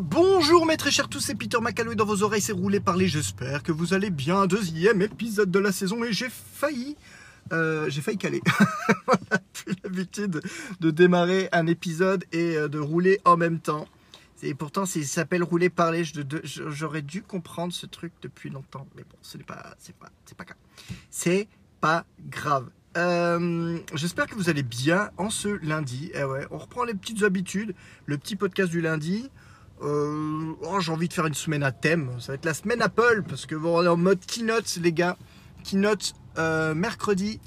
Bonjour mes très chers tous, c'est Peter McCalloway dans vos oreilles, c'est roulé parler, j'espère que vous allez bien. Deuxième épisode de la saison et j'ai failli, euh, j'ai failli caler. On a plus l'habitude de démarrer un épisode et euh, de rouler en même temps. Et pourtant, s'il s'appelle rouler parler, j'aurais dû comprendre ce truc depuis longtemps. Mais bon, ce n'est pas, c'est pas, pas grave. C'est pas grave. Euh, J'espère que vous allez bien en ce lundi. Eh ouais, on reprend les petites habitudes. Le petit podcast du lundi. Euh, oh, j'ai envie de faire une semaine à thème. Ça va être la semaine Apple parce que on est en mode keynote, les gars. Keynote euh, mercredi.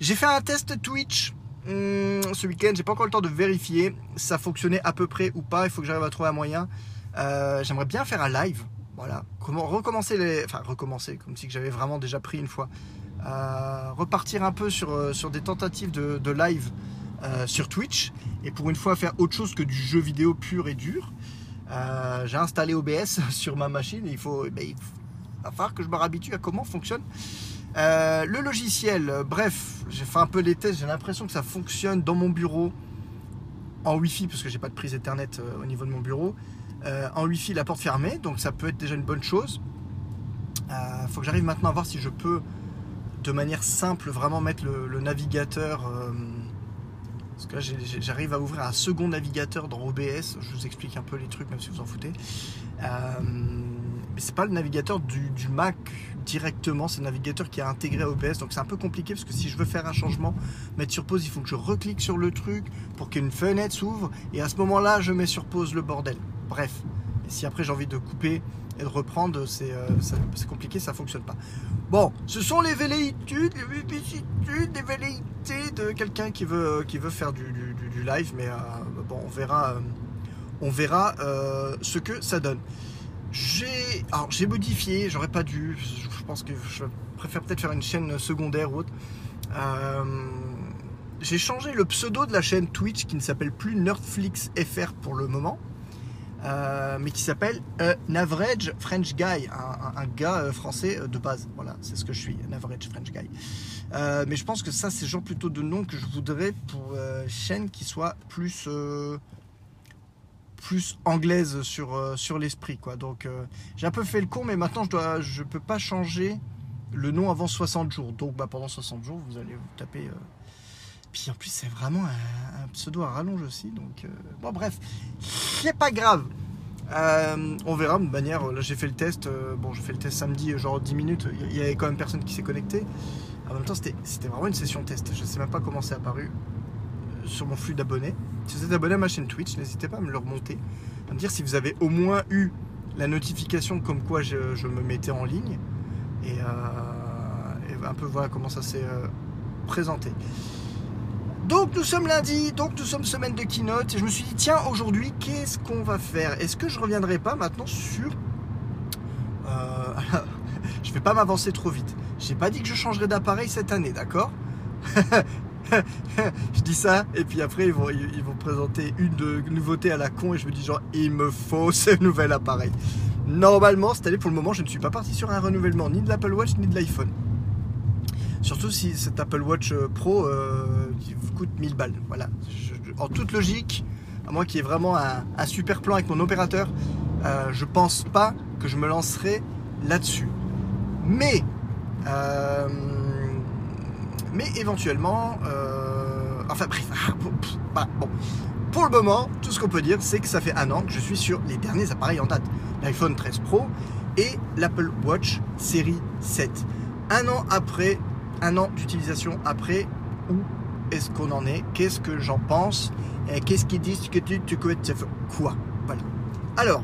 J'ai fait un test Twitch hum, ce week-end. J'ai pas encore le temps de vérifier. Ça fonctionnait à peu près ou pas. Il faut que j'arrive à trouver un moyen. Euh, J'aimerais bien faire un live. Voilà. Comment recommencer les. Enfin, recommencer, comme si j'avais vraiment déjà pris une fois. Repartir un peu sur, des tentatives de, live sur Twitch. Et pour une fois, faire autre chose que du jeu vidéo pur et dur. Euh, j'ai installé OBS sur ma machine et il faut, ben, il va falloir que je me réhabitue à comment fonctionne euh, le logiciel. Bref, j'ai fait un peu les tests, j'ai l'impression que ça fonctionne dans mon bureau en Wi-Fi parce que j'ai pas de prise Ethernet euh, au niveau de mon bureau. En Wi-Fi, la porte fermée, donc ça peut être déjà une bonne chose. Faut que j'arrive maintenant à voir si je peux, de manière simple, vraiment mettre le navigateur. Parce que là, j'arrive à ouvrir un second navigateur dans OBS. Je vous explique un peu les trucs, même si vous en foutez. Euh, mais c'est pas le navigateur du, du Mac directement, c'est le navigateur qui est intégré à OBS. Donc c'est un peu compliqué parce que si je veux faire un changement, mettre sur pause, il faut que je reclique sur le truc pour qu'une fenêtre s'ouvre. Et à ce moment-là, je mets sur pause le bordel. Bref. Et si après j'ai envie de couper de reprendre, c'est euh, c'est compliqué, ça fonctionne pas. Bon, ce sont les velléitudes, les vicissitudes, velléités de quelqu'un qui veut, veut faire du, live, mais euh, bon, on verra, euh, on verra euh, ce que ça donne. J'ai, modifié, j'aurais pas dû, je pense que je préfère peut-être faire une chaîne secondaire ou autre. Euh, j'ai changé le pseudo de la chaîne Twitch qui ne s'appelle plus Nerdflix FR pour le moment. Euh, mais qui s'appelle euh, Un Average French Guy, un, gars euh, français euh, de base. Voilà, c'est ce que je suis, un French Guy. Euh, mais je pense que ça, c'est genre plutôt de nom que je voudrais pour euh, chaîne qui soit plus euh, plus anglaise sur euh, sur l'esprit, quoi. Donc euh, j'ai un peu fait le con, mais maintenant je dois, je peux pas changer le nom avant 60 jours. Donc bah, pendant 60 jours, vous allez vous taper. Puis en plus, c'est vraiment un, pseudo à rallonge aussi. Donc euh, bon, bref, c'est pas grave. Euh, on verra de manière. Là, j'ai fait le test. euh, bon, j'ai fait le test samedi, genre 10 minutes. Il y avait quand même personne qui s'est connecté. En même temps, c'était vraiment une session test. Je sais même pas comment c'est apparu sur mon flux d'abonnés. Si vous êtes abonné à ma chaîne Twitch, n'hésitez pas à me le remonter. À me dire si vous avez au moins eu la notification comme quoi je, me mettais en ligne. Et, et un peu voilà comment ça s'est présenté. Donc nous sommes lundi, donc nous sommes semaine de keynote et je me suis dit tiens aujourd'hui qu'est-ce qu'on va faire? Est-ce que je reviendrai pas maintenant sur... Euh, je vais pas m'avancer trop vite. J'ai pas dit que je changerai d'appareil cette année, d'accord? Je dis ça et puis après ils vont, présenter une de nouveauté à la con et je me dis genre il me faut ce nouvel appareil. Normalement cette année pour le moment je ne suis pas parti sur un renouvellement ni de l'Apple Watch ni de l'iPhone. Surtout si cet Apple Watch euh, Pro euh, qui vous coûte 1000 balles. Voilà. En toute logique, à moins qu'il y ait vraiment un, super plan avec mon opérateur, euh, je pense pas que je me lancerai là-dessus. Mais, euh, mais éventuellement, enfin bref, ah, bon. Pour le moment, tout ce qu'on peut dire, c'est que ça fait un an que je suis sur les derniers appareils en date. L'iPhone 13 Pro et l'Apple Watch série 7. Un an après, un an d'utilisation après, où est-ce qu'on en est? Qu'est-ce que j'en pense? Qu'est-ce qu'ils disent? Que tu, tu quoi? Voilà. Alors,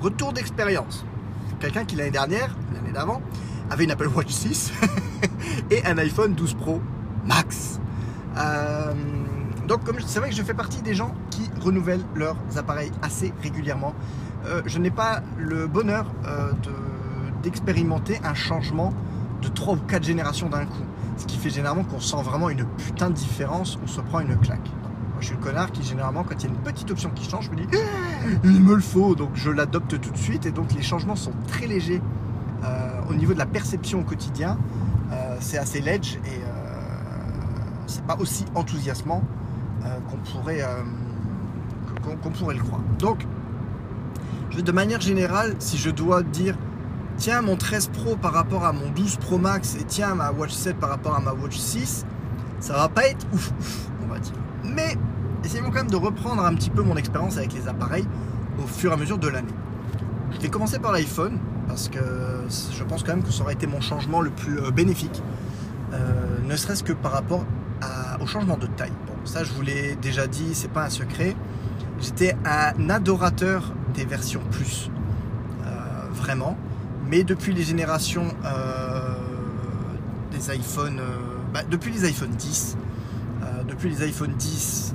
retour d'expérience. Quelqu'un qui l'année dernière, l'année d'avant, avait une Apple Watch 6 et un iPhone 12 Pro Max. Euh, donc, c'est vrai que je fais partie des gens qui renouvellent leurs appareils assez régulièrement. Euh, je n'ai pas le bonheur euh, de- d'expérimenter un changement de 3 ou 4 générations d'un coup. Ce qui fait généralement qu'on sent vraiment une putain de différence, on se prend une claque. Moi, je suis le connard qui, généralement, quand il y a une petite option qui change, je me dis Ah, il me le faut, donc je l'adopte tout de suite. Et donc, les changements sont très légers euh, au niveau de la perception au quotidien. Euh, c'est assez ledge et euh, c'est pas aussi enthousiasmant qu'on pourrait, qu'on pourrait le croire. Donc, de manière générale, si je dois dire, tiens, mon 13 Pro par rapport à mon 12 Pro Max et tiens, ma Watch 7 par rapport à ma Watch 6, ça va pas être ouf, ouf on va dire. Mais essayons quand même de reprendre un petit peu mon expérience avec les appareils au fur et à mesure de l'année. Je vais commencer par l'iPhone parce que je pense quand même que ça aurait été mon changement le plus euh, bénéfique, euh, ne serait-ce que par rapport au changement de taille. Bon, ça je vous l'ai déjà dit, c'est pas un secret. J'étais un adorateur des versions plus, euh, vraiment. Mais depuis les générations des iPhones, bah, depuis les iPhone 10, depuis les iPhone 10,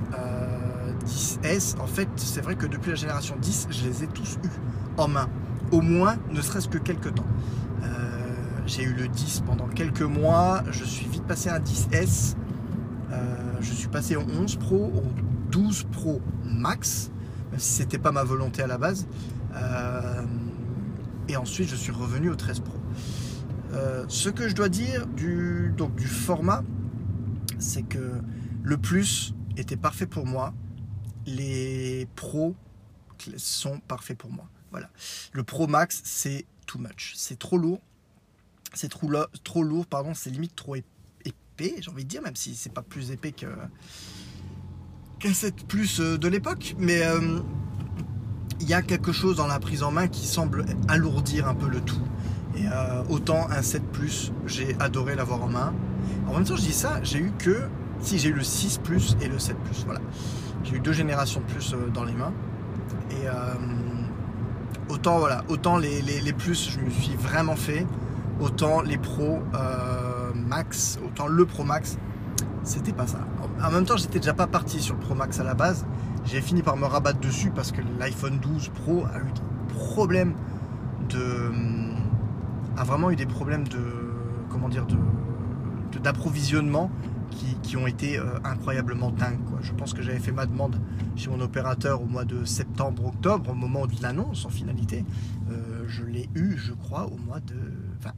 10S, en fait, c'est vrai que depuis la génération 10, je les ai tous eus en main au moins, ne serait-ce que quelques temps. Euh, j'ai eu le 10 pendant quelques mois, je suis vite passé à un 10S, euh, je suis passé au 11 Pro, au 12 Pro Max, même si c'était pas ma volonté à la base. Euh, et ensuite, je suis revenu au 13 Pro. ce que je dois dire du, donc, du format, c'est que le plus était parfait pour moi. Les pros sont parfaits pour moi. Voilà. Le Pro Max, c'est too much. C'est trop lourd. C'est trop, trop lourd, pardon. C'est limite trop épais, j'ai envie de dire, même si c'est pas plus épais que qu'un 7 Plus euh, de l'époque. Mais euh, il y a quelque chose dans la prise en main qui semble alourdir un peu le tout. Et euh, autant un 7 Plus, j'ai adoré l'avoir en main. En même temps, je dis ça, j'ai eu que. Si, j'ai eu le 6 Plus et le 7 Plus. Voilà. J'ai eu deux générations de plus dans les mains. Et autant voilà, autant les, plus je me suis vraiment fait, autant les euh, max, autant le pro max, c'était pas ça. En même temps, j'étais déjà pas parti sur le pro max à la base. J'ai fini par me rabattre dessus parce que l'iPhone 12 Pro a eu des problèmes de, a vraiment eu des problèmes de, comment dire, de d'approvisionnement qui, ont été euh, incroyablement dingues. Quoi. Je pense que j'avais fait ma demande chez mon opérateur au mois de septembre-octobre, au moment de l'annonce en finalité. Euh, je l'ai eu, je crois, au mois de... Enfin,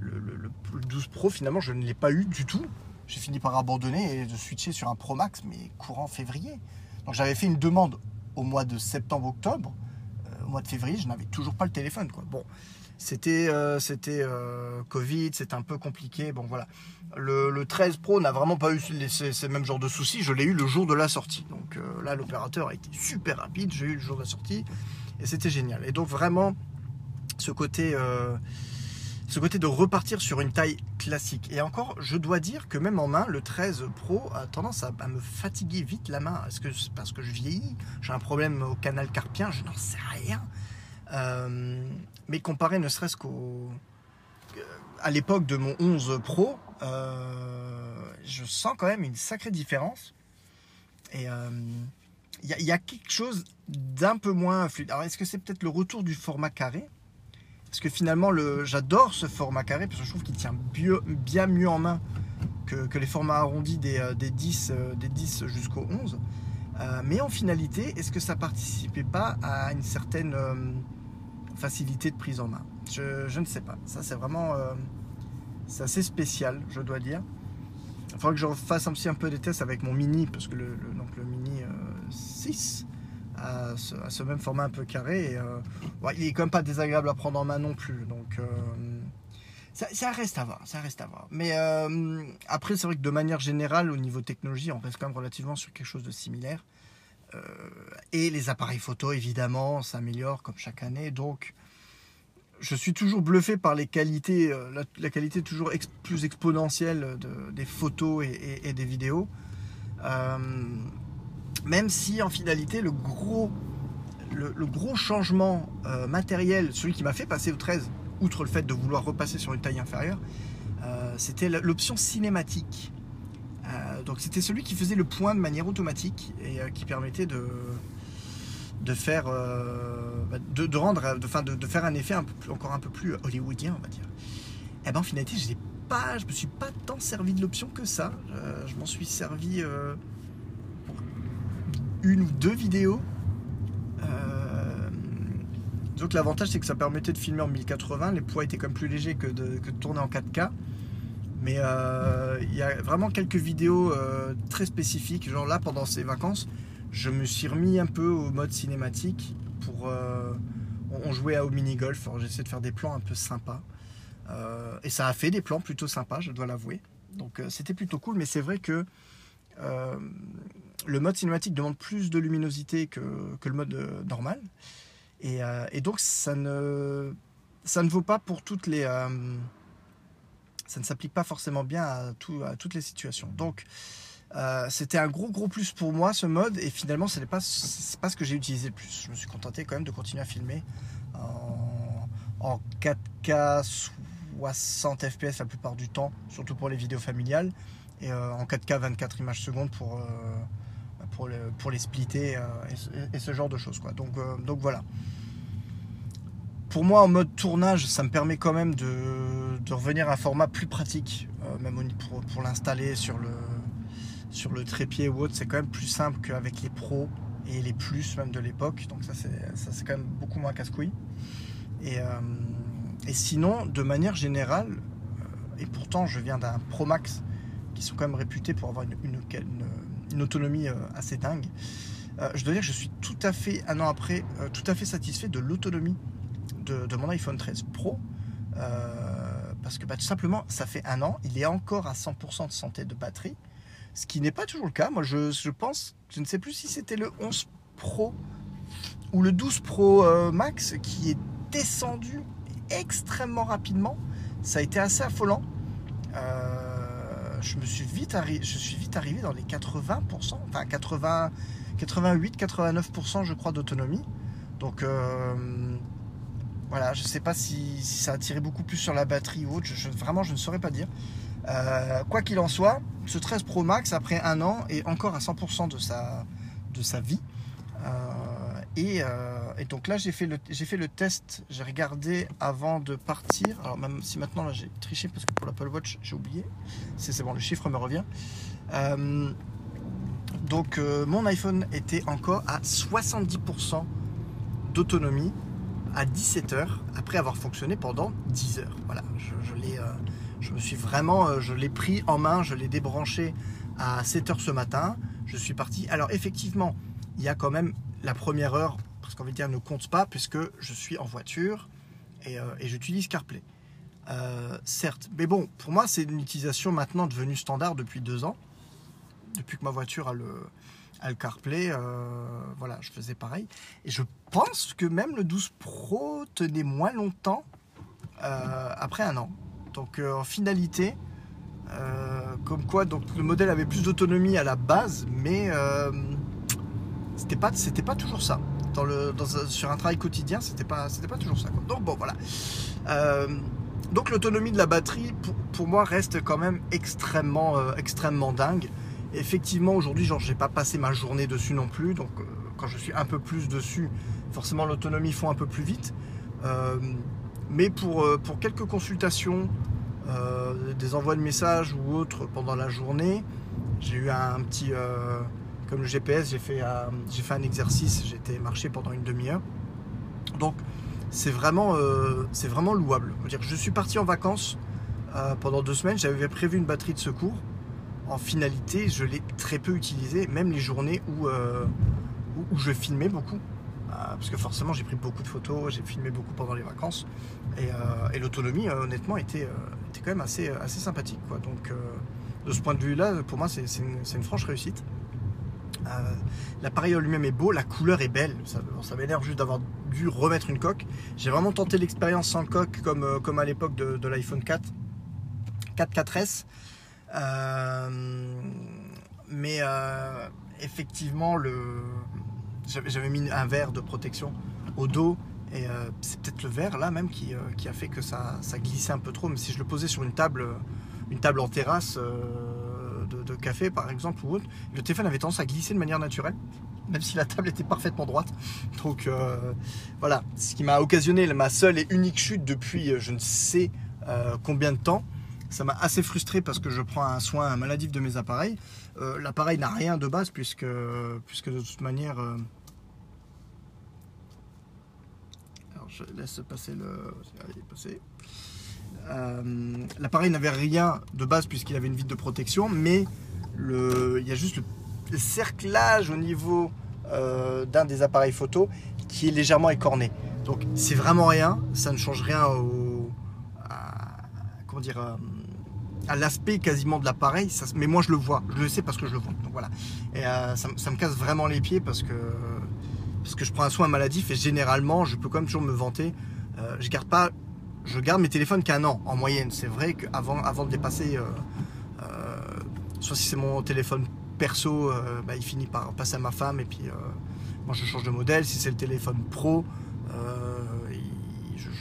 le, 12 Pro, finalement, je ne l'ai pas eu du tout. J'ai fini par abandonner et de switcher sur un Pro Max, mais courant février. Donc j'avais fait une demande au mois de septembre-octobre. Euh, au mois de février, je n'avais toujours pas le téléphone. Bon, c'était c'était Covid, c'était un peu compliqué. Bon voilà. Le, 13 Pro n'a vraiment pas eu ces, mêmes genres de soucis. Je l'ai eu le jour de la sortie. Donc euh, là, l'opérateur a été super rapide. J'ai eu le jour de la sortie et c'était génial. Et donc vraiment, ce côté, euh, ce côté de repartir sur une taille classique. Et encore, je dois dire que même en main, le 13 Pro a tendance à, me fatiguer vite la main. Est-ce que c'est parce que je vieillis J'ai un problème au canal carpien Je n'en sais rien. Euh, mais comparé ne serait-ce qu'au à l'époque de mon 11 Pro, euh, je sens quand même une sacrée différence. Et il euh, y, a quelque chose d'un peu moins fluide. Alors, est-ce que c'est peut-être le retour du format carré? Parce que finalement, j'adore ce format carré parce que je trouve qu'il tient bien mieux en main que, les formats arrondis des, 10, euh, des 10 jusqu'au 11. mais en finalité, est-ce que ça participait pas à une certaine facilité de prise en main? Je, ne sais pas. Ça, c'est vraiment assez spécial, je dois dire. Il faudra que je fasse aussi un peu des tests avec mon mini, parce que donc le mini 6 euh, a ce, même format un peu carré. Et, euh, il est quand même pas désagréable à prendre en main non plus. Donc euh, ça, reste à voir, ça reste à voir. Mais après, c'est vrai que de manière générale, au niveau technologie, on reste quand même relativement sur quelque chose de similaire. et les appareils photo, évidemment, s'améliorent comme chaque année. Donc je suis toujours bluffé par les qualités, euh, la, qualité toujours plus exponentielle des photos et, des vidéos. Euh, même si en finalité le gros, le, gros changement euh, matériel, celui qui m'a fait passer au 13, outre le fait de vouloir repasser sur une taille inférieure, c'était l'option cinématique. donc c'était celui qui faisait le point de manière automatique et qui permettait de, de faire, euh, bah, de, rendre, de, faire un effet encore un peu plus hollywoodien, on va dire. Eh ben en finalité, je je me suis pas tant servi de l'option que ça. Euh, je m'en suis servi euh, une ou deux vidéos. donc l'avantage c'est que ça permettait de filmer en 1080, les poids étaient quand même plus légers que de, que de tourner en 4K. Mais il y a vraiment quelques vidéos très spécifiques, genre là pendant ces vacances, je me suis remis un peu au mode cinématique pour. euh, on jouait au mini-golf, j'essayais de faire des plans un peu sympas. Euh, et ça a fait des plans plutôt sympas, je dois l'avouer. Donc euh, c'était plutôt cool, mais c'est vrai que euh, le mode cinématique demande plus de luminosité que, le mode euh, normal. Et, euh, et donc ça ne, ça ne vaut pas pour toutes les. euh, ça ne s'applique pas forcément bien à, tout- à toutes les situations. Donc c'était un gros gros plus pour moi ce mode et finalement ce n'est pas, ce que j'ai utilisé le plus. Je me suis contenté quand même de continuer à filmer en, en 4K 60 FPS la plupart du temps, surtout pour les vidéos familiales, et en 4K 24 images secondes pour, pour, le- pour les splitter euh, et, ce- genre de choses. Quoi. Donc, euh, donc voilà. Pour moi, en mode tournage, ça me permet quand même de, revenir à un format plus pratique, euh, même pour, pour l'installer sur le, sur le trépied ou autre. C'est quand même plus simple qu'avec les pros et les plus même de l'époque. Donc ça, c'est quand même beaucoup moins casse-couille. Et, et sinon, de manière générale, et pourtant je viens d'un Pro Max qui sont quand même réputés pour avoir une- autonomie euh, assez dingue. Euh, je dois dire que je suis tout à fait, un an après, euh, tout à fait satisfait de l'autonomie de, mon iPhone 13 Pro. Parce que bah, tout simplement, ça fait un an, il est encore à 100% de santé de batterie, ce qui n'est pas toujours le cas. Moi, je, je pense, je ne sais plus si c'était le 11 Pro ou le 12 Pro Max qui est descendu extrêmement rapidement. Ça a été assez affolant. Je me suis vite, arrivé dans les 80%, enfin 80, 88, 89% je crois d'autonomie. Donc euh, voilà, je sais pas si, ça a tiré beaucoup plus sur la batterie ou autre. Vraiment, je ne saurais pas dire. Euh, quoi qu'il en soit, ce 13 Pro Max après un an est encore à 100% de sa, de sa vie. Euh, et, et donc là, j'ai fait, le, j'ai fait le test, j'ai regardé avant de partir. Alors, même si maintenant, là, j'ai triché parce que pour l'Apple Watch, j'ai oublié. C'est, bon, le chiffre me revient. Euh, donc, euh, mon iPhone était encore à 70% d'autonomie à 17 heures après avoir fonctionné pendant 10 heures. Voilà, je, l'ai, euh, je me suis vraiment, je l'ai pris en main, je l'ai débranché à 7 heures ce matin. Je suis parti. Alors, effectivement, il y a quand même la première heure, parce qu'en vérité, elle ne compte pas, puisque je suis en voiture et, euh, j'utilise CarPlay. Euh, certes, mais bon, pour moi, c'est une utilisation maintenant devenue standard depuis deux ans. Depuis que ma voiture a le, a le CarPlay, euh, voilà, je faisais pareil. Et je pense que même le 12 Pro tenait moins longtemps après un an. Donc, en finalité, comme quoi, donc le modèle avait plus d'autonomie à la base, mais euh, c'était pas, c'était pas toujours ça. Sur un travail quotidien, c'était pas, pas toujours ça. Donc bon, voilà. Euh, donc l'autonomie de la batterie, pour, moi, reste quand même extrêmement, euh, extrêmement dingue. Effectivement, aujourd'hui, genre, j'ai pas passé ma journée dessus non plus. Donc, euh, quand je suis un peu plus dessus, forcément, l'autonomie fond un peu plus vite. Mais pour, quelques consultations, des envois de messages ou autres pendant la journée, j'ai eu un petit. Comme le GPS, j'ai fait, un- exercice, été marcher pendant une demi-heure. Donc, c'est vraiment, euh, louable. Je, suis parti en vacances euh, pendant deux semaines, j'avais prévu une batterie de secours. En finalité, je l'ai très peu utilisé, même les journées où, euh, je filmais beaucoup. Parce que forcément, j'ai pris beaucoup de photos, j'ai filmé beaucoup pendant les vacances. Et, l'autonomie, honnêtement, était, quand même assez, sympathique. Donc, de ce point de vue-là, pour moi, c'est une franche réussite. Euh, L'appareil en lui-même est beau, la couleur est belle. Ça, m'énerve juste d'avoir dû remettre une coque. J'ai vraiment tenté l'expérience sans coque, comme, euh, à l'époque de, l'iPhone 4, 4 4S. Euh, mais euh, effectivement, j'avais mis un verre de protection au dos. Et c'est peut-être le verre là même qui, a fait que ça, ça glissait un peu trop. Mais si je le posais sur une table, une table en terrasse de, café par exemple ou autre, le téléphone avait tendance à glisser de manière naturelle, même si la table était parfaitement droite. Donc euh, voilà, ce qui m'a occasionné ma seule et unique chute depuis euh, je ne sais euh, combien de temps. Ça m'a assez frustré parce que je prends un soin maladif de mes appareils. L'appareil n'a rien de base puisque, de toute manière... Alors je laisse passer le... Euh, L'appareil n'avait rien de base puisqu'il avait une vitre de protection, mais il y a juste le, cerclage au niveau euh, d'un des appareils photo qui est légèrement écorné. Donc c'est vraiment rien, ça ne change rien au, à, euh, l'aspect quasiment de l'appareil, mais moi je le vois, je le sais parce que je le vois. Donc voilà. Et ça, me casse vraiment les pieds parce que, parce que je prends un soin maladif et généralement je peux quand même toujours me vanter. Euh, je garde pas, je garde mes téléphones qu'un an en moyenne. C'est vrai qu'avant avant de dépasser, soit si c'est mon téléphone perso, bah, il finit par passer à ma femme et puis moi je change de modèle. Si c'est le téléphone pro,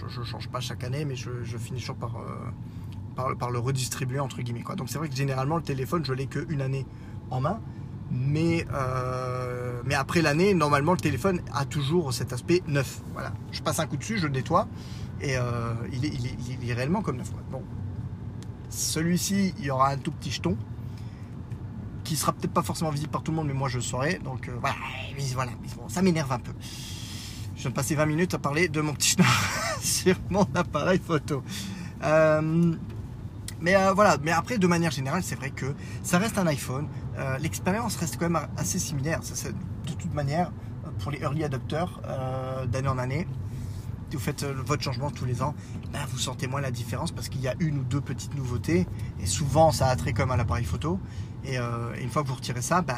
je ne change pas chaque année, mais je, finis toujours par, euh, le redistribuer entre guillemets. Donc c'est vrai que généralement le téléphone, je l'ai qu'une année en main. Mais, euh, après l'année, normalement le téléphone a toujours cet aspect neuf. Voilà. Je passe un coup dessus, je nettoie et euh, il, est, réellement comme neuf. Bon. Celui-ci, il y aura un tout petit jeton qui sera peut-être pas forcément visible par tout le monde, mais moi je le saurai. Donc voilà, voilà. ça m'énerve un peu. Je viens de passer 20 minutes à parler de mon petit schnorr sur mon appareil photo. Euh, mais euh, voilà, mais après, de manière générale, c'est vrai que ça reste un iPhone. Euh, l'expérience reste quand même assez similaire. De toute manière, pour les early adopteurs, d'année en année, vous faites votre changement tous les ans, ben, vous sentez moins la différence parce qu'il y a une ou deux petites nouveautés. Et souvent, ça a trait comme à l'appareil photo. Et, une fois que vous retirez ça, ben,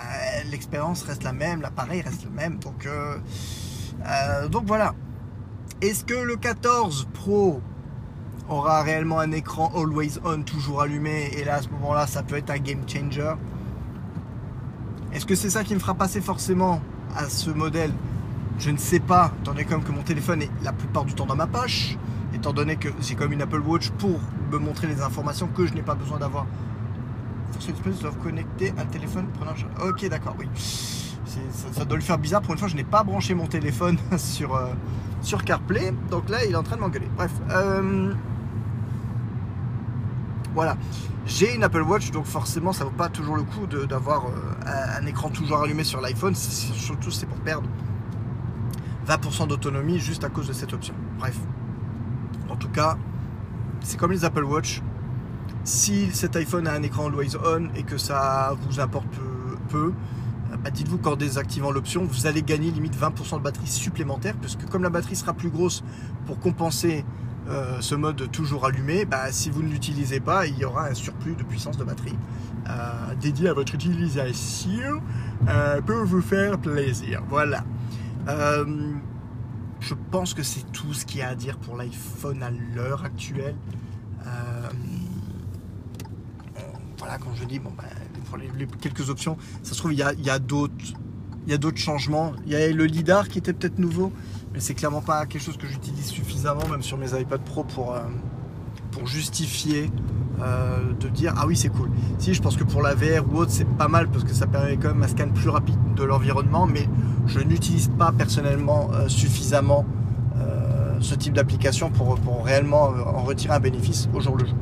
l'expérience reste la même, l'appareil reste le même. Donc, euh, donc voilà. Est-ce que le 14 Pro aura réellement un écran always on, toujours allumé? Et là, à ce moment-là, ça peut être un game changer. Est-ce que c'est ça qui me fera passer forcément à ce modèle? Je ne sais pas, étant donné que mon téléphone est la plupart du temps dans ma poche, étant donné que j'ai comme une Apple Watch pour me montrer les informations que je n'ai pas besoin d'avoir. Force doivent connecter un téléphone prenant. Ok, d'accord, oui ça, doit lui faire bizarre. Pour une fois, je n'ai pas branché mon téléphone sur, euh, sur CarPlay. Donc là, il est en train de m'engueuler. Bref. Euh, voilà. J'ai une Apple Watch, donc forcément, ça vaut pas toujours le coup d'avoir euh, un écran toujours allumé sur l'iPhone. Surtout, c'est pour perdre 20% d'autonomie juste à cause de cette option. Bref. En tout cas, c'est comme les Apple Watch. Si cet iPhone a un écran always on et que ça vous importe peu bah, dites-vous qu'en désactivant l'option, vous allez gagner limite 20% de batterie supplémentaire, puisque comme la batterie sera plus grosse pour compenser euh, ce mode toujours allumé, bah, si vous ne l'utilisez pas, il y aura un surplus de puissance de batterie euh, dédié à votre utilisation euh, pour vous faire plaisir. Voilà. Je pense que c'est tout ce qu'il y a à dire pour l'iPhone à l'heure actuelle. voilà, quand je dis, bon, ben, les, quelques options. Ça se trouve, il y a, d'autres il y a d'autres changements. Il y a le LIDAR qui était peut-être nouveau, mais c'est clairement pas quelque chose que j'utilise suffisamment, même sur mes iPad Pro, pour, euh, justifier euh, de dire ah oui c'est cool. Si je pense que pour la VR ou autre c'est pas mal parce que ça permet quand même un scan plus rapide de l'environnement, mais je n'utilise pas personnellement euh, suffisamment ce type d'application pour, pour réellement en retirer un bénéfice au jour le jour.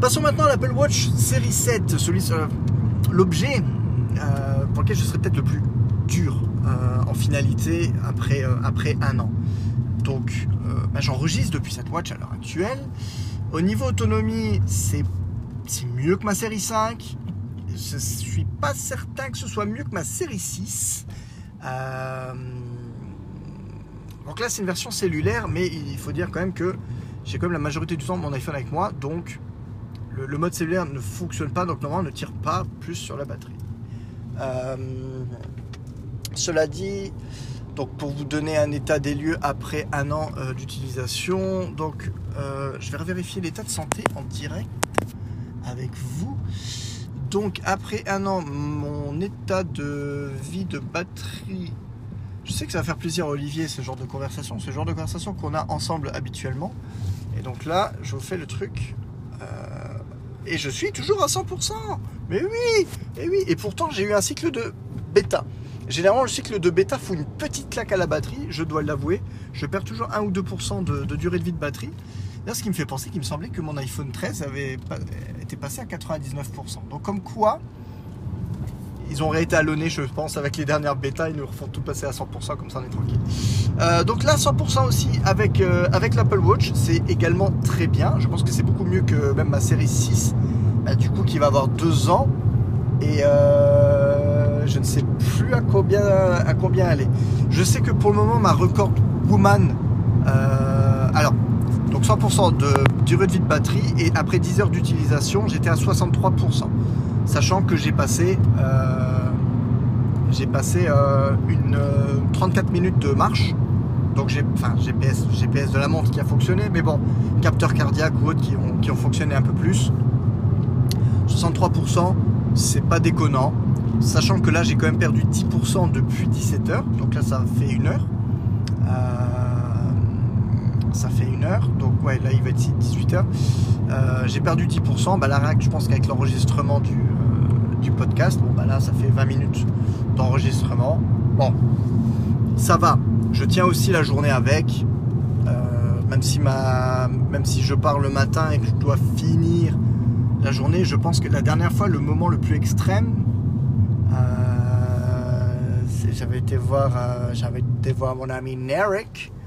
Passons maintenant à l'Apple Watch série 7, celui l'objet euh, pour lequel je serais peut-être le plus dur euh, en finalité après, euh, après un an. Donc bah, j'enregistre depuis cette watch à l'heure actuelle. Au niveau autonomie, c'est mieux que ma série 5. Je ne suis pas certain que ce soit mieux que ma série 6. Donc là, c'est une version cellulaire, mais il faut dire quand même que j'ai quand même la majorité du temps mon iPhone avec moi, donc le, mode cellulaire ne fonctionne pas, donc normalement ne tire pas plus sur la batterie. Euh, cela dit, donc pour vous donner un état des lieux après un an euh, d'utilisation, donc euh, je vais vérifier l'état de santé en direct avec vous. Donc après un an, mon état de vie de batterie, je sais que ça va faire plaisir à Olivier ce genre de conversation, ce genre de conversation qu'on a ensemble habituellement. Et donc là, je fais le truc et je suis toujours à 100%. Mais oui, et oui. Et pourtant, j'ai eu un cycle de bêta. Généralement, le cycle de bêta fout une petite claque à la batterie, je dois l'avouer. Je perds toujours 1 ou 2% de, durée de vie de batterie. Ce qui me fait penser qu'il me semblait que mon iPhone 13 avait été passé à 99%. Donc, comme quoi, ils ont réétalonné, je pense, avec les dernières bêtas. Ils nous refont tout passer à 100%, comme ça on est tranquille. Euh, donc là, 100% aussi avec, euh, avec l'Apple Watch, c'est également très bien. Je pense que c'est beaucoup mieux que même ma série 6, bah, du coup, qui va avoir deux ans. Et euh, je ne sais plus à combien, à combien elle est. Je sais que pour le moment, ma record woman, 100% de durée de vie de batterie, et après 10 heures d'utilisation, j'étais à 63%. Sachant que j'ai passé, euh, euh, une 34 minutes de marche. Donc j'ai, enfin GPS, GPS de la montre qui a fonctionné, mais bon, capteurs cardiaques ou autres qui ont, qui ont fonctionné un peu plus. 63%, c'est pas déconnant. Sachant que là, j'ai quand même perdu 10% depuis 17 heures. Donc là, ça fait une heure. Euh, ça fait une heure. Donc ouais, là, il va être 18 heures. Euh, j'ai perdu 10%. Bah, la je pense qu'avec l'enregistrement du, euh, du podcast, bon, bah là, ça fait 20 minutes d'enregistrement. Bon, ça va. Je tiens aussi la journée avec. même, si ma, même si je pars le matin et que je dois finir la journée, je pense que la dernière fois, le moment le plus extrême, euh, j'avais été voir, euh, été voir mon ami Narek euh,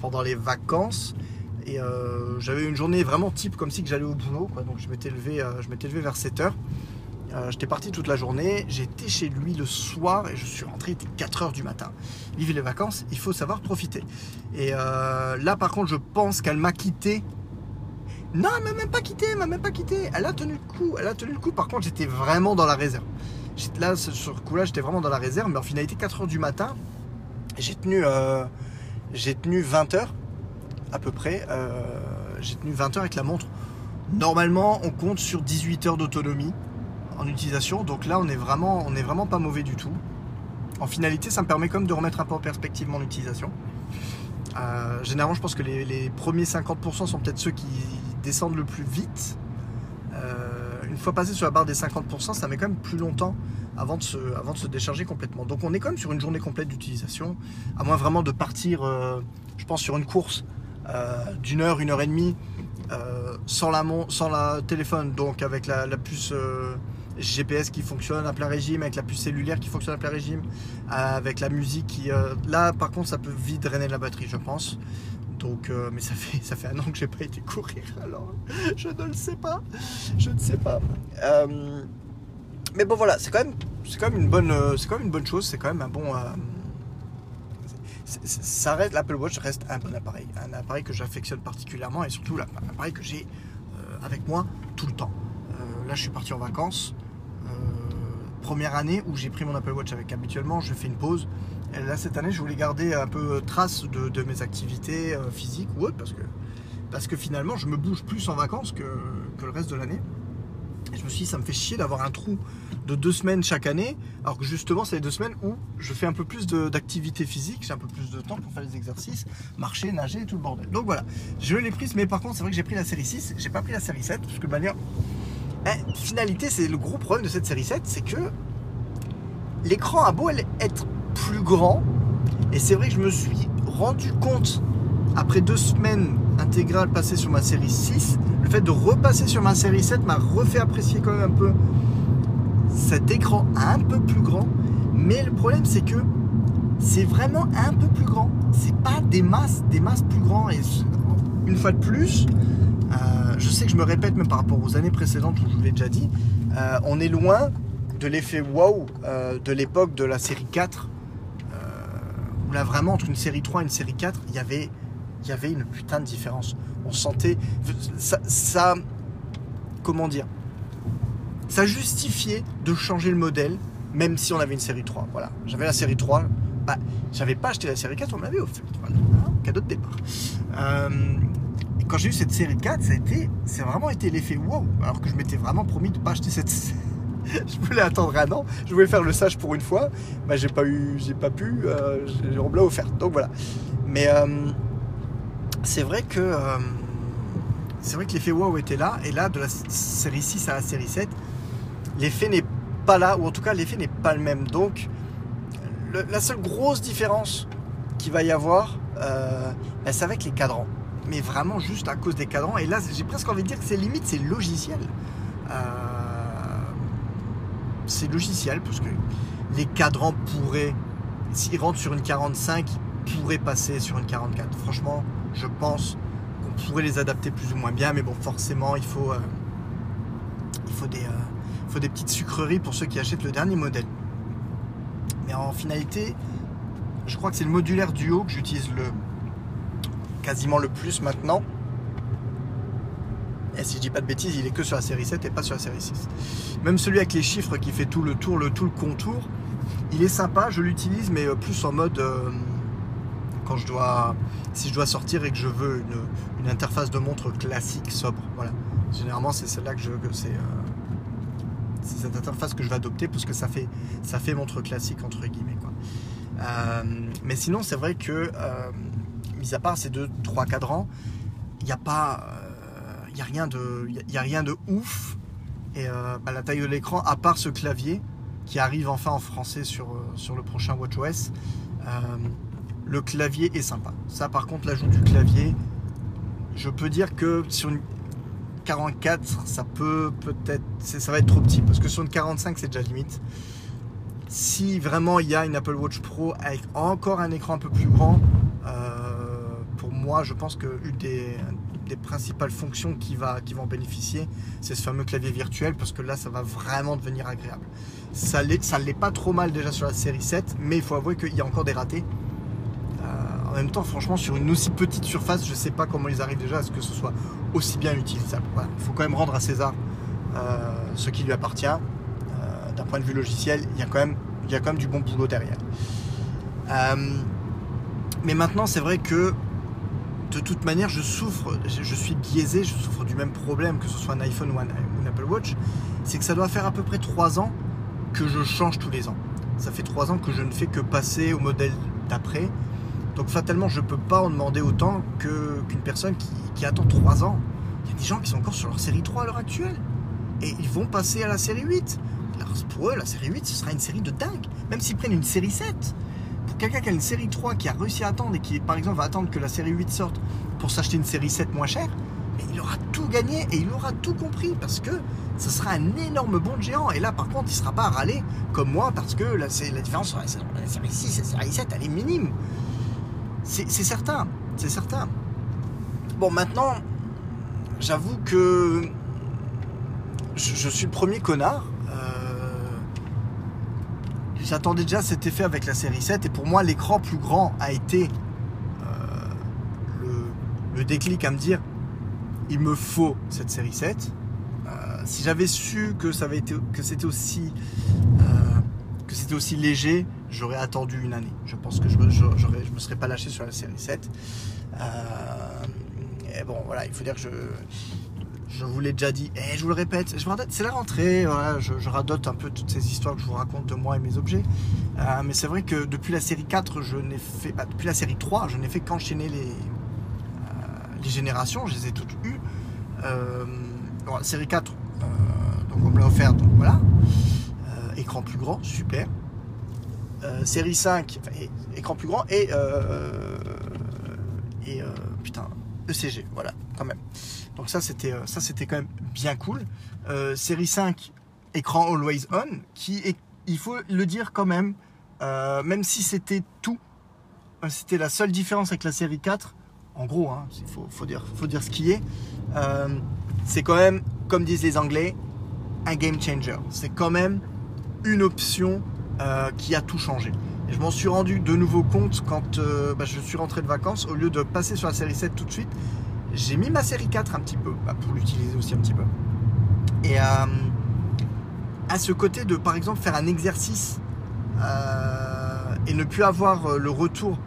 pendant les vacances et j'avais une journée vraiment type comme si que j'allais au boulot, quoi. donc je m'étais levé, je m'étais levé vers 7 heures. J'étais parti toute la journée, j'étais chez lui le soir et je suis rentré, il était 4 heures du matin. Vivre les vacances, il faut savoir profiter. Et là par contre je pense qu'elle m'a quitté non, elle m'a même pas quitté, elle m'a même pas quitté. Elle a tenu le coup, elle a tenu le coup. Par contre, j'étais vraiment dans la réserve. Là, sur ce coup-là, j'étais vraiment dans la réserve. Mais en finalité, 4 h du matin, j'ai tenu, euh, j'ai tenu 20 heures à peu près. Euh, j'ai tenu 20 heures avec la montre. Normalement, on compte sur 18 heures d'autonomie en utilisation. Donc là, on est vraiment, on est vraiment pas mauvais du tout. En finalité, ça me permet quand même de remettre un peu en perspective mon utilisation. Euh, généralement, je pense que les, premiers 50% sont peut-être ceux qui descendent le plus vite. Euh, une fois passé sur la barre des 50%, ça met quand même plus longtemps avant de, se, avant de se décharger complètement. Donc on est quand même sur une journée complète d'utilisation, à moins vraiment de partir, euh, je pense, sur une course d'une heure, une heure et demie, sans, la, sans la téléphone, donc avec la, puce GPS qui fonctionne à plein régime, avec la puce cellulaire qui fonctionne à plein régime, avec la musique qui... Euh, là, par contre, ça peut vite drainer la batterie, je pense. Donc, euh, mais ça fait, ça fait un an que j'ai pas été courir, alors je ne le sais pas. Je ne sais pas. Euh, mais bon, voilà, c'est quand même, c'est quand même une bonne, c'est quand même une bonne chose. C'est quand même un bon. ça reste l'Apple Watch reste un bon appareil, un appareil que j'affectionne particulièrement et surtout l'appareil que j'ai avec moi tout le temps. là, je suis parti en vacances première année où j'ai pris mon Apple Watch avec habituellement, je fais une pause. Et là, cette année, je voulais garder un peu trace de, mes activités euh, physiques ou autres parce que, parce que finalement, je me bouge plus en vacances que, le reste de l'année. Et je me suis dit, ça me fait chier d'avoir un trou de deux semaines chaque année, alors que justement, c'est les deux semaines où je fais un peu plus d'activité physique, j'ai un peu plus de temps pour faire les exercices, marcher, nager et tout le bordel. Donc voilà, je l'ai prise, mais par contre, c'est vrai que j'ai pris la série 6, j'ai pas pris la série 7, parce que de manière eh, finalité, c'est le gros problème de cette série 7, c'est que l'écran a beau être plus grand, et c'est vrai que je me suis rendu compte, après deux semaines intégrales passées sur ma série 6, le fait de repasser sur ma série 7 m'a refait apprécier quand même un peu cet écran un peu plus grand. Mais le problème, c'est que c'est vraiment un peu plus grand. C'est pas des masses, des masses plus grands. Et une fois de plus, euh, je sais que je me répète même par rapport aux années précédentes où je vous l'ai déjà dit, euh, on est loin de l'effet wow euh, de l'époque de la série 4, où là vraiment entre une série 3 et une série 4, il y avait, y avait une putain de différence. On sentait, ça comment dire, ça justifiait de changer le modèle, même si on avait une série 3. Voilà, j'avais la série 3, bah, j'avais pas acheté la série 4, on l'avait offert. Voilà, cadeau de départ quand j'ai eu cette série 4, ça a été, c'est vraiment été l'effet wow. Alors que je m'étais vraiment promis de pas acheter cette. je voulais attendre un an, je voulais faire le sage pour une fois. Bah, j'ai pas eu, j'ai pas pu, euh, j'ai on offert. Donc voilà. Mais euh, c'est vrai que euh, c'est vrai que l'effet wow était là. Et là, de la série 6 à la série 7, l'effet n'est pas là, ou en tout cas l'effet n'est pas le même. Donc la seule grosse différence qu'il va y avoir, bah, c'est avec les cadrans mais vraiment juste à cause des cadrans. Et là, j'ai presque envie de dire que c'est limite, c'est logiciel. Euh, c'est logiciel, parce que les cadrans pourraient, s'ils rentrent sur une 45, ils pourraient passer sur une 44. Franchement, je pense qu'on pourrait les adapter plus ou moins bien, mais bon, forcément, il faut, euh, il faut, des, euh, faut des petites sucreries pour ceux qui achètent le dernier modèle. Mais en finalité, je crois que c'est le modulaire duo que j'utilise le quasiment le plus maintenant. Et si je dis pas de bêtises, il est que sur la série 7 et pas sur la série 6. Même celui avec les chiffres qui fait tout le tour, le tout le contour, il est sympa, je l'utilise, mais euh, plus en mode euh, quand je dois, si je dois sortir et que je veux une, interface de montre classique, sobre. Voilà. Généralement, c'est celle-là que je, c'est, euh, c'est cette interface que je vais adopter parce que ça fait, ça fait montre classique entre guillemets. Quoi. mais sinon, c'est vrai que, mis à part ces deux, trois cadrans, il n'y a pas, il a rien de, il a rien de ouf. Et bah, la taille de l'écran, à part ce clavier, qui arrive enfin en français sur, euh, sur le prochain WatchOS. Euh, le clavier est sympa. Ça, par contre, l'ajout du clavier, je peux dire que sur une 44, ça peut peut-être, ça va être trop petit parce que sur une 45, c'est déjà limite. Si vraiment il y a une Apple Watch Pro avec encore un écran un peu plus grand, euh, pour moi, je pense que une des, principales fonctions qui va, qui bénéficier, c'est ce fameux clavier virtuel parce que là, ça va vraiment devenir agréable. Ça ne l'est pas trop mal déjà sur la série 7, mais il faut avouer qu'il y a encore des ratés. Euh, en même temps, franchement, sur une aussi petite surface, je ne sais pas comment ils arrivent déjà à ce que ce soit aussi bien utilisable. Il faut quand même rendre à César euh, ce qui lui appartient. Euh, d'un point de vue logiciel, il y, a quand même, du bon boulot derrière. mais maintenant, c'est vrai que de toute manière, je souffre, je suis biaisé, je souffre du même problème que ce soit un iPhone ou un, Apple Watch. C'est que ça doit faire à peu près 3 ans que je change tous les ans. Ça fait trois ans que je ne fais que passer au modèle d'après. Donc fatalement, je ne peux pas en demander autant qu'une personne qui, attend trois ans. Il y a des gens qui sont encore sur leur série 3 à l'heure actuelle. Et ils vont passer à la série 8. Alors pour eux, la série 8, ce sera une série de dingue. Même s'ils prennent une série 7. Pour quelqu'un qui a une série 3 qui a réussi à attendre et qui, par exemple, va attendre que la série 8 sorte pour s'acheter une série 7 moins chère, il aura tout gagné et il aura tout compris parce que ce sera un énorme bond géant. Et là, par contre, il ne sera pas râlé comme moi parce que la différence sur la, série 6 et la série 7, elle est minime. C'est certain, c'est certain. Bon, maintenant, j'avoue que je, suis le premier connard. Euh, j'attendais déjà cet effet avec la série 7 et pour moi, l'écran plus grand a été euh, le déclic à me dire il me faut cette série 7. Euh, si j'avais su que que c'était aussi, c'était aussi léger, j'aurais attendu une année. Je pense que je je me serais pas lâché sur la série 7. Euh, et bon, voilà, il faut dire que je, vous l'ai déjà dit, et je vous le répète, c'est la rentrée, je, radote un peu toutes ces histoires que je vous raconte de moi et mes objets. mais c'est vrai que depuis la série 4, je n'ai fait, bah, depuis la série 3, je n'ai fait qu'enchaîner les, générations, je les ai toutes eues. Euh, série 4, euh, donc on me l'a offert, donc voilà. Euh, écran plus grand, super. série 5, écran plus grand et, et putain, ECG, voilà, quand même. Donc ça c'était ça c'était quand même bien cool. série 5, écran always on, qui est, il faut le dire quand même, même si c'était tout, c'était la seule différence avec la série 4, en gros, hein, il faut, dire, faut dire ce qui est, euh, c'est quand même, comme disent les Anglais, un game changer. C'est quand même une option euh, qui a tout changé. Et je m'en suis rendu de nouveau compte quand euh, bah, je suis rentré de vacances. Au lieu de passer sur la série 7 tout de suite, j'ai mis ma série 4 un petit peu, bah, pour l'utiliser aussi un petit peu. Et à ce côté de, par exemple, faire un exercice et ne plus avoir le retour,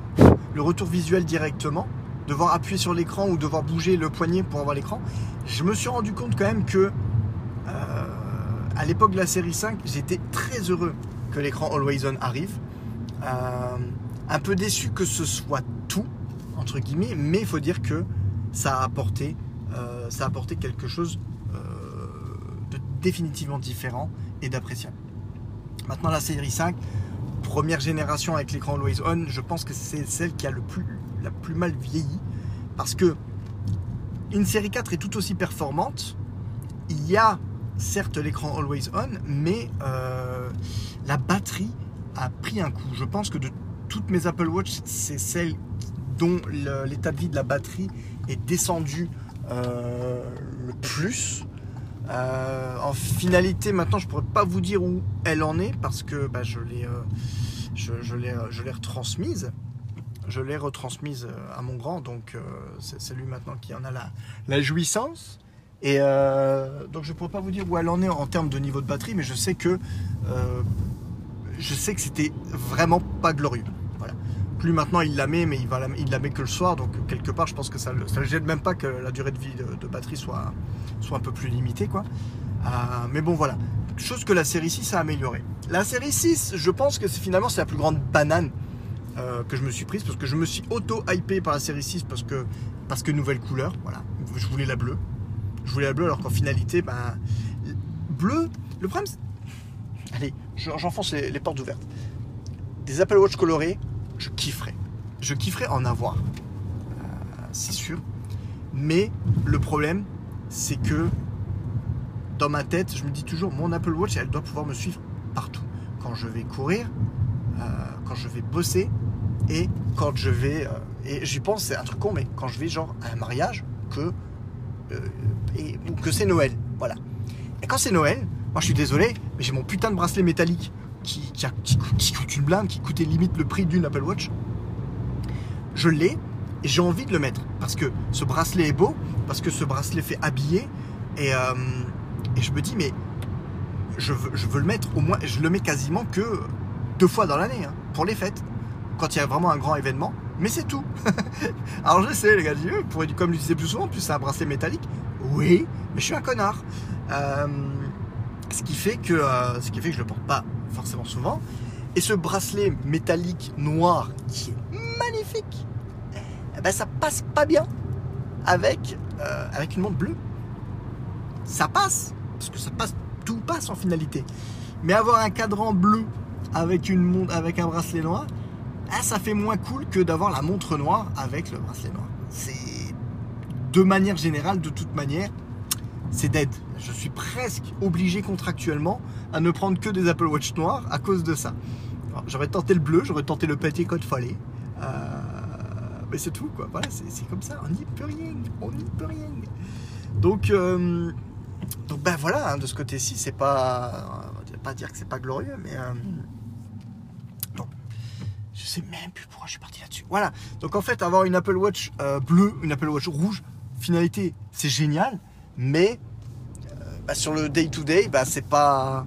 le retour visuel directement, devoir appuyer sur l'écran ou devoir bouger le poignet pour avoir l'écran, je me suis rendu compte quand même que euh, à l'époque de la série 5, j'étais très heureux que l'écran Always On arrive. Euh, un peu déçu que ce soit tout, entre guillemets, mais il faut dire que ça a apporté, euh, ça a apporté quelque chose de définitivement différent et d'appréciable. Maintenant, la série 5, première génération avec l'écran Always On, je pense que c'est celle qui a le plus la plus mal vieilli parce que une série 4 est tout aussi performante. Il y a certes l'écran always on, mais euh, la batterie a pris un coup. Je pense que de toutes mes Apple Watch, c'est celle dont l'état de vie de la batterie est descendu euh, le plus. Euh, en finalité, maintenant, je pourrais pas vous dire où elle en est parce que bah, je l'ai je, retransmise. Je l'ai retransmise à mon grand, donc c'est lui maintenant qui en a la jouissance. Et donc je ne pourrais pas vous dire où elle en est en termes de niveau de batterie, mais je sais que je sais que c'était vraiment pas glorieux. Plus maintenant il la met, mais il, va la, met que le soir, donc quelque part je pense que ça ne le gêne même pas que la durée de vie de, batterie soit, soit un peu plus limitée. Quoi. mais bon voilà, chose que la série 6 a amélioré. La série 6, je pense que finalement c'est la plus grande banane euh, que je me suis prise parce que je me suis auto-hypé par la série 6 parce que, parce que nouvelle couleur, voilà. Je voulais la bleue. Je voulais la bleue alors qu'en finalité, ben, bleu, le problème Allez, j'enfonce les, portes ouvertes. Des Apple Watch colorés, je kifferais. Je kifferais en avoir. Euh, c'est sûr. Mais le problème, c'est que dans ma tête, je me dis toujours, mon Apple Watch, elle doit pouvoir me suivre partout. Quand je vais courir, euh, quand je vais bosser et quand je vais... Euh, et j'y pense, c'est un truc con, mais quand je vais genre à un mariage, que, et, ou que c'est Noël. Voilà. Et quand c'est Noël, moi je suis désolé, mais j'ai mon putain de bracelet métallique qui, qui, coûte une blinde, qui coûtait limite le prix d'une Apple Watch. Je l'ai et j'ai envie de le mettre parce que ce bracelet est beau, parce que ce bracelet fait habiller et, et je me dis, mais je veux, le mettre au moins, je le mets quasiment que deux fois dans l'année, hein, pour les fêtes, quand il y a vraiment un grand événement, mais c'est tout. Alors je sais, les gars, pour, comme je disais plus souvent, plus c'est un bracelet métallique, oui, mais je suis un connard. Euh, ce, qui fait que, euh, ce qui fait que je le porte pas forcément souvent. Et ce bracelet métallique noir, qui est magnifique, eh ben, ça passe pas bien avec, euh, avec une montre bleue. Ça passe, parce que ça passe, tout passe en finalité. Mais avoir un cadran bleu avec, une avec un bracelet noir, ah, ça fait moins cool que d'avoir la montre noire avec le bracelet noir. C'est de manière générale, de toute manière, c'est dead. Je suis presque obligé contractuellement à ne prendre que des Apple Watch noirs à cause de ça. J'aurais tenté le bleu, j'aurais tenté le petit code follet. Euh, mais c'est tout, quoi. Voilà, c'est comme ça. On n'y peut rien. On n'y peut rien. Donc, euh, donc ben voilà, hein, de ce côté-ci, c'est pas, pas dire que c'est pas glorieux, mais euh, je sais même plus pourquoi je suis parti là-dessus. Voilà. Donc en fait, avoir une Apple Watch euh, bleue, une Apple Watch rouge, finalité, c'est génial, mais euh, bah, sur le day to day, bah, c'est pas,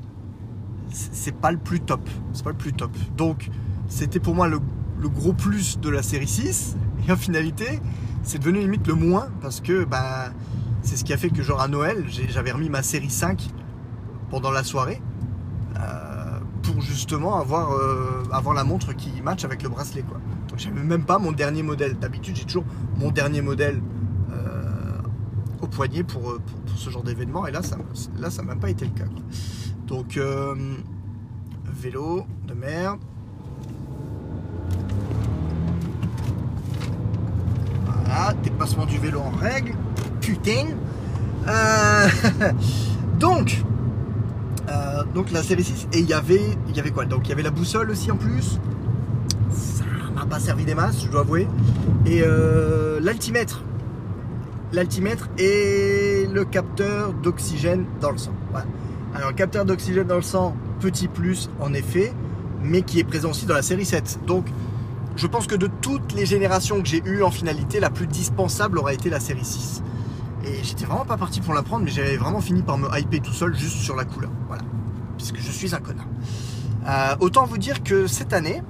c'est pas le plus top. C'est pas le plus top. Donc c'était pour moi le, le, gros plus de la série 6, et en finalité, c'est devenu limite le moins parce que bah c'est ce qui a fait que genre à Noël, j'avais remis ma série 5 pendant la soirée euh, pour justement avoir, euh, avoir la montre qui match avec le bracelet. Quoi. Donc j'avais même pas mon dernier modèle. D'habitude j'ai toujours mon dernier modèle euh, au poignet pour, ce genre d'événement et là ça là même pas été le cas. Donc vélo de merde. Voilà, dépassement du vélo en règle putain. Euh, donc, euh, donc la série 6, et il y avait, y avait quoi? Donc il y avait la boussole aussi en plus? Ça m'a pas servi des masses, je dois avouer. Et euh, l'altimètre, l'altimètre et le capteur d'oxygène dans le sang. Alors capteur d'oxygène dans le sang, petit plus en effet, mais qui est présent aussi dans la série 7. Donc je pense que de toutes les générations que j'ai eues en finalité, la plus dispensable aurait été la série 6. Et j'étais vraiment pas parti pour la prendre, mais j'avais vraiment fini par me hyper tout seul juste sur la couleur. Voilà. Puisque je suis un connard. Euh, autant vous dire que cette année,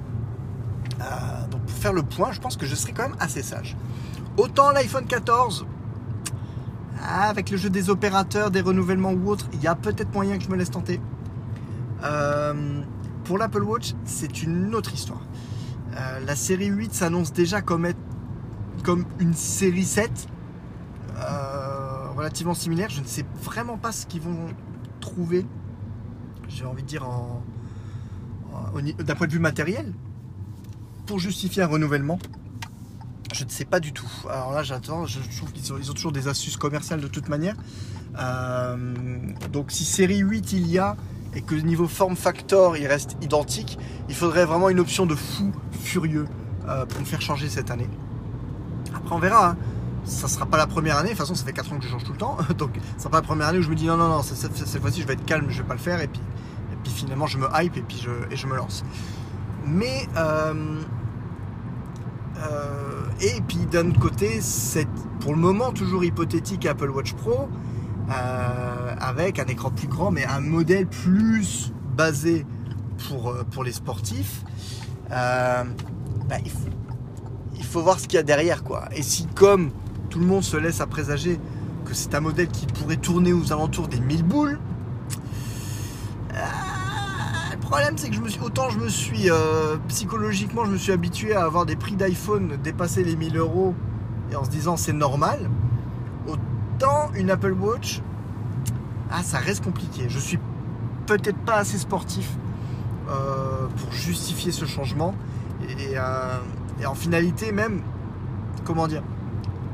euh, donc pour faire le point, je pense que je serai quand même assez sage. Autant l'iPhone 14, avec le jeu des opérateurs, des renouvellements ou autres, il y a peut-être moyen que je me laisse tenter. Euh, pour l'Apple Watch, c'est une autre histoire. la série 8 s'annonce déjà comme, être, comme une série 7 relativement similaire. Je ne sais vraiment pas ce qu'ils vont trouver, j'ai envie de dire, d'un point de vue matériel, pour justifier un renouvellement. Je ne sais pas du tout. Alors là, j'attends. Je trouve qu'ils ont, ils ont, toujours des astuces commerciales de toute manière. Euh, donc, si série 8 il y a et que niveau form factor il reste identique, il faudrait vraiment une option de fou furieux euh, pour me faire changer cette année. Après, on verra. Hein ça sera pas la première année. De toute façon, ça fait 4 ans que je change tout le temps. Donc, ça sera pas la première année où je me dis non, non, non, cette, fois-ci, je vais être calme, je vais pas le faire. Et puis, et puis finalement, je me hype et puis je, et je me lance. Mais et puis d'un autre côté, c'est pour le moment toujours hypothétique Apple Watch Pro avec un écran plus grand, mais un modèle plus basé pour, pour les sportifs. Bah, il, faut, il, faut, voir ce qu'il y a derrière quoi. Et si comme tout le monde se laisse à présager que c'est un modèle qui pourrait tourner aux alentours des 1000 boules. Euh, le problème c'est que autant je me suis euh, psychologiquement je me suis habitué à avoir des prix d'iPhone dépasser les 1000 euros et en se disant c'est normal. Autant une Apple Watch, ah ça reste compliqué. Je suis peut-être pas assez sportif euh, pour justifier ce changement et en finalité même comment dire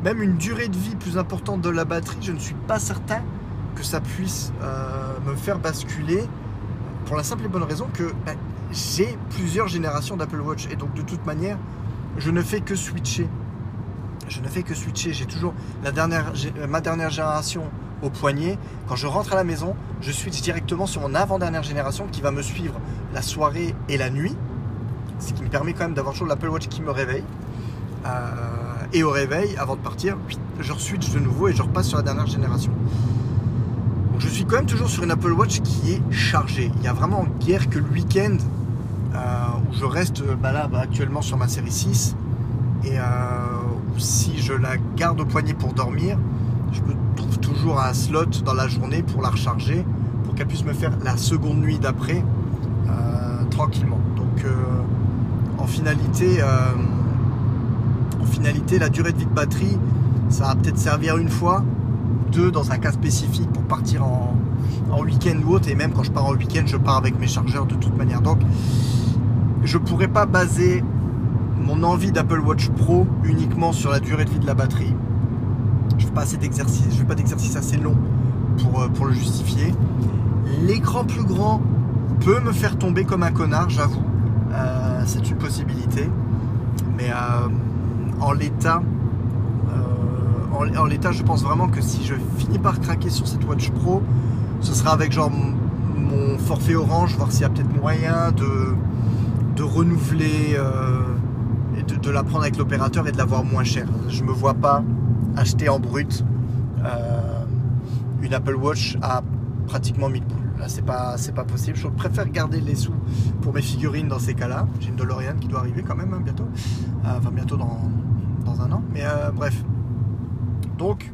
même une durée de vie plus importante de la batterie, je ne suis pas certain que ça puisse euh, me faire basculer pour la simple et bonne raison que ben, j'ai plusieurs générations d'Apple Watch et donc de toute manière, je ne fais que switcher. Je ne fais que switcher. J'ai toujours la dernière, ma dernière génération au poignet. Quand je rentre à la maison, je switch directement sur mon avant-dernière génération qui va me suivre la soirée et la nuit. Ce qui me permet quand même d'avoir toujours l'Apple Watch qui me réveille. Euh, et au réveil, avant de partir, je switch de nouveau et je repasse sur la dernière génération. Donc je suis quand même toujours sur une Apple Watch qui est chargée. Il y a vraiment guère que le week-end euh, où je reste bah là bah, actuellement sur ma série 6 et euh, si je la garde au poignet pour dormir, je me trouve toujours un slot dans la journée pour la recharger pour qu'elle puisse me faire la seconde nuit d'après euh, tranquillement. Donc en finalité finalité, la durée de vie de batterie, ça va peut-être servir une fois, deux dans un cas spécifique pour partir en, week-end ou autre. Et même quand je pars en week-end, je pars avec mes chargeurs de toute manière. Donc, je pourrais pas baser mon envie d'Apple Watch Pro uniquement sur la durée de vie de la batterie. Je fais pas assez d'exercice, je fais pas d'exercice assez long pour, euh, pour le justifier. L'écran plus grand peut me faire tomber comme un connard, j'avoue. Euh, c'est une possibilité. Mais euh, en l'état, euh, en, l'état, je pense vraiment que si je finis par craquer sur cette Watch Pro, ce sera avec genre mon forfait orange, voir s'il y a peut-être moyen de, de renouveler euh, et de, la prendre avec l'opérateur et de l'avoir moins cher. Je me vois pas acheter en brut euh, une Apple Watch à pratiquement 1000 boules. Là, c'est pas, c'est pas possible. Je préfère garder les sous pour mes figurines dans ces cas-là. J'ai une DeLorean qui doit arriver quand même hein, bientôt. enfin, bientôt dans, un an. Mais euh, bref. Donc,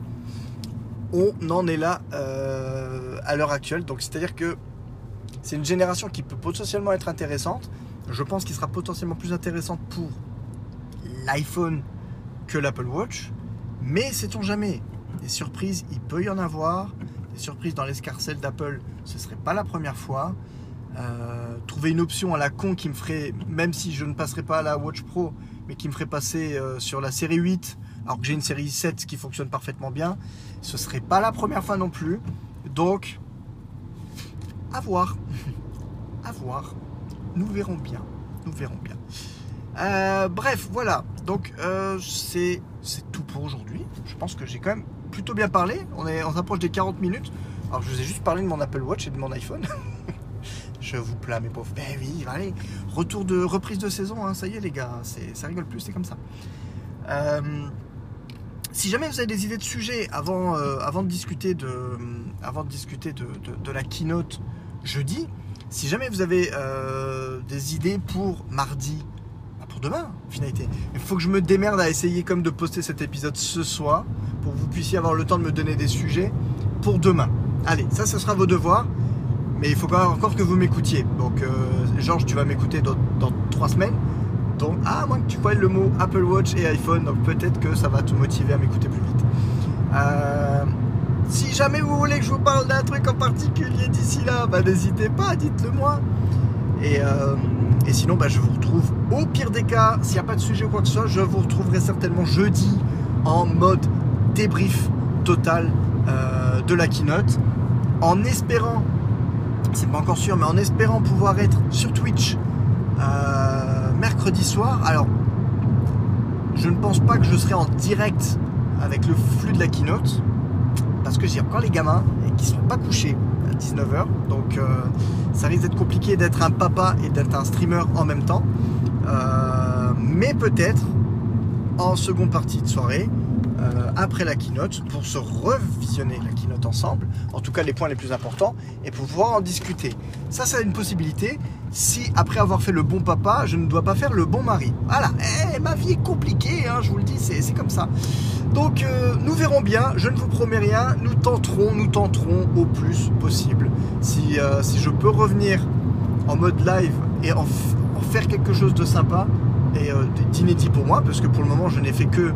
on en est là euh, à l'heure actuelle. Donc, c'est-à-dire que c'est une génération qui peut potentiellement être intéressante. Je pense qu'il sera potentiellement plus intéressante pour l'iPhone que l'Apple Watch. Mais sait-on jamais Des surprises, il peut y en avoir. Des surprises dans l'escarcelle d'Apple, ce serait pas la première fois. Euh, trouver une option à la con qui me ferait, même si je ne passerai pas à la Watch Pro, mais qui me ferait passer euh, sur la série 8, alors que j'ai une série 7 qui fonctionne parfaitement bien, ce serait pas la première fois non plus. Donc, à voir. à voir. Nous verrons bien. Nous verrons bien. Euh, bref, voilà. Donc, c'est tout pour aujourd'hui. Je pense que j'ai quand même plutôt bien parlé. On, est, on s'approche des 40 minutes. Alors, je vous ai juste parlé de mon Apple Watch et de mon iPhone. Je vous plains, mes pauvres. Ben oui, allez, retour de reprise de saison, hein, ça y est, les gars, ça rigole plus, c'est comme ça. Euh, si jamais vous avez des idées de sujets avant, euh, avant de discuter, de, avant de, discuter de, la keynote jeudi, si jamais vous avez euh, des idées pour mardi, bah, pour demain, finalité, il faut que je me démerde à essayer comme de poster cet épisode ce soir pour que vous puissiez avoir le temps de me donner des sujets pour demain. Allez, ça, ce sera vos devoirs. Mais il faut encore que vous m'écoutiez. Donc, euh, Georges, tu vas m'écouter dans, trois semaines. Donc, à moins que tu vois le mot Apple Watch et iPhone, donc peut-être que ça va te motiver à m'écouter plus vite. Euh, si jamais vous voulez que je vous parle d'un truc en particulier d'ici là, bah, n'hésitez pas, dites-le moi. Et, euh, sinon, bah, je vous retrouve au pire des cas, s'il n'y a pas de sujet ou quoi que ce soit, je vous retrouverai certainement jeudi en mode débrief total de la keynote. En espérant c'est pas encore sûr, mais en espérant pouvoir être sur Twitch euh, mercredi soir. Alors, je ne pense pas que je serai en direct avec le flux de la keynote, parce que j'ai encore les gamins qui ne sont pas couchés. 19h. Donc euh, ça risque d'être compliqué d'être un papa et d'être un streamer en même temps. Euh, mais peut-être en seconde partie de soirée, euh, après la keynote, pour se revisionner la keynote ensemble, en tout cas les points les plus importants, et pour pouvoir en discuter. Ça, c'est une possibilité si après avoir fait le bon papa, je ne dois pas faire le bon mari. Voilà, Eh, ma vie est compliquée, hein, je vous le dis, c'est comme ça. Donc euh, nous verrons bien, je ne vous promets rien, nous tenterons, nous tenterons au plus possible. Si, euh, si je peux revenir en mode live et en, faire quelque chose de sympa et d'inédit pour moi, parce que pour le moment je n'ai fait que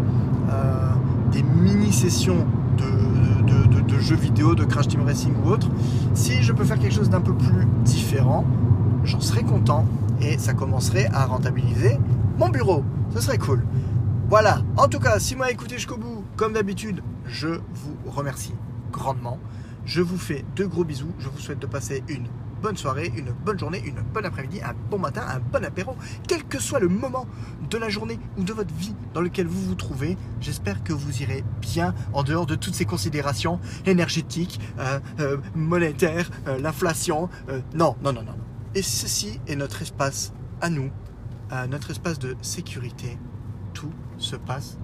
des mini-sessions de, de- jeux vidéo, de Crash Team Racing ou autre. Si je peux faire quelque chose d'un peu plus différent, j'en serais content et ça commencerait à rentabiliser mon bureau. Ce serait cool. Voilà, en tout cas, si vous m'avez écouté jusqu'au bout, comme d'habitude, je vous remercie grandement. Je vous fais de gros bisous. Je vous souhaite de passer une bonne soirée, une bonne journée, une bonne après-midi, un bon matin, un bon apéro, quel que soit le moment de la journée ou de votre vie dans lequel vous vous trouvez. J'espère que vous irez bien en dehors de toutes ces considérations énergétiques, euh, euh, monétaires, euh, l'inflation. non, non, non, non. Et ceci est notre espace à nous, notre espace de sécurité. Tout se passe